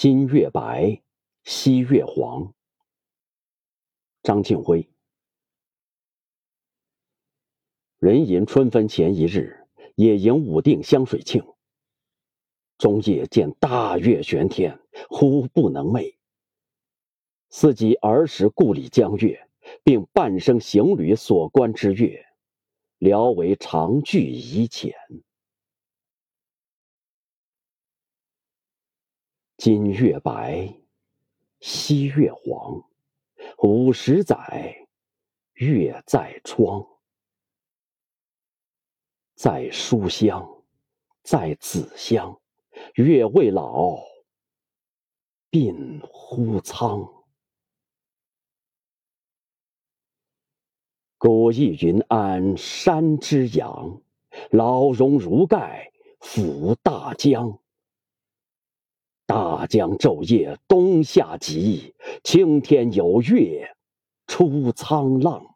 今月白，西月黄。张庆辉。人吟春分前一日，野营武定香水庆。中夜见大月悬天，忽不能寐。思及儿时故里江月，并半生行旅所观之月，聊为长句遗浅。今月白，昔月黄。五十载，月在窗。在书香，在子乡，月未老，鬓忽苍。古意云安山之阳，老荣如盖抚大江。大江昼夜冬夏急，青天有月出沧浪。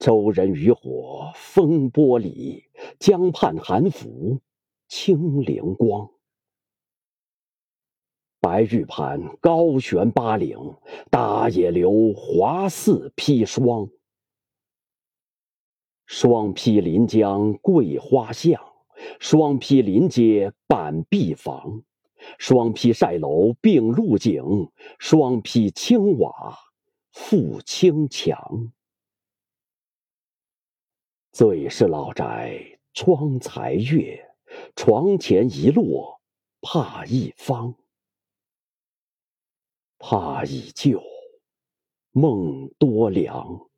舟人渔火风波里，江畔寒釜清灵光。白玉盘高悬八岭，大野流华似披霜。双披临江桂花巷，双披临街板壁房。双披晒楼并露井，双披青瓦覆青墙。最是老宅窗才月，床前一落怕一方。怕已旧，梦多凉。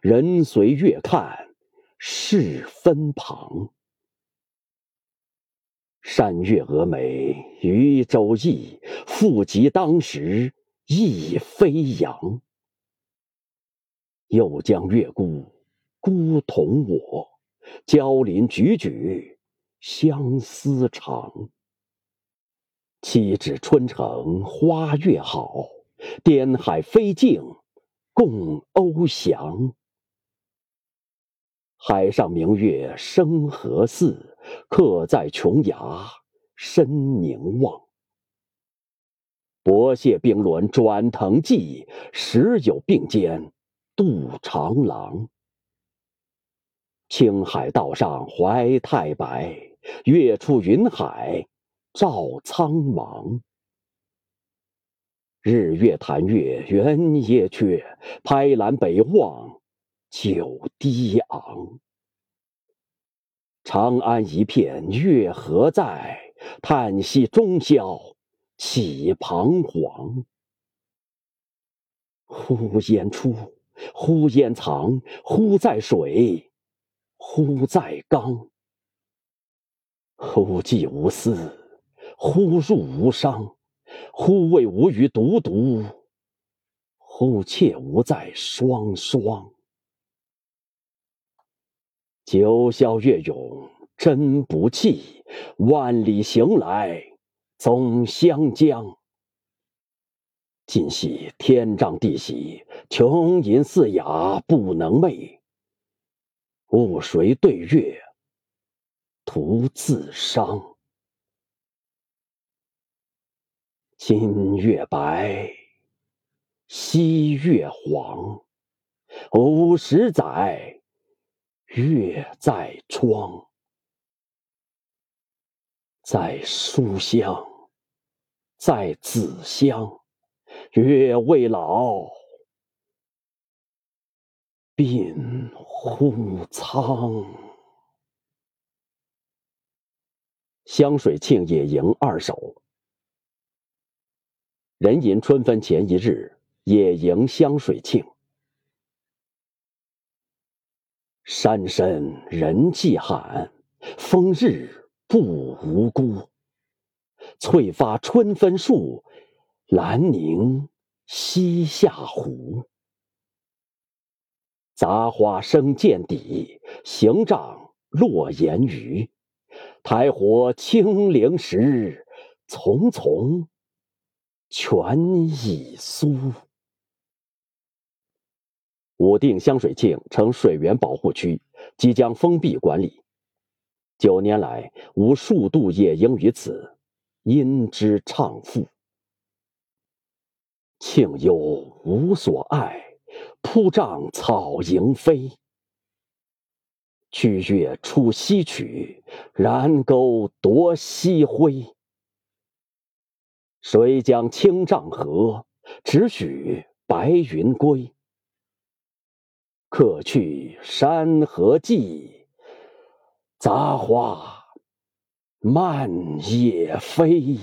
人随月看事分旁。山月峨眉渔舟意，复及当时亦飞扬。又将月孤。孤同我，交邻踽踽，相思长。岂止春城花月好，滇海飞镜共翱翔。海上明月生何似？客在琼崖深凝望。薄谢冰轮转腾际，时有并肩渡长廊。青海道上怀太白，月出云海照苍茫。日月潭月圆耶缺，拍栏北望酒低昂。长安一片月何在？叹息中宵起彷徨。忽烟出，忽烟藏，忽在水。忽在冈，忽寄无思，忽入无伤，忽为无余独独，忽切无在双双。九霄月涌真不弃，万里行来总相将。今夕天胀地喜，琼吟似哑不能寐。雾谁对月，徒自伤。今月白，昔月黄。五十载，月在窗。在书香，在子乡，月未老。鬓忽苍。香水庆野营二首。人吟春分前一日，野营香水庆。山深人迹罕，风日不无辜。翠发春分树，兰凝西下湖。杂花生见底，行杖落岩鱼。苔火清灵时，丛丛全已苏。武定香水庆成水源保护区，即将封闭管理。九年来，无数度野营于此。因之唱赋。庆幽无所爱，铺帐草迎飞。曲月出西曲，燃钩夺西辉。谁将青帐合？只许白云归。客去山河寂，杂花漫野飞。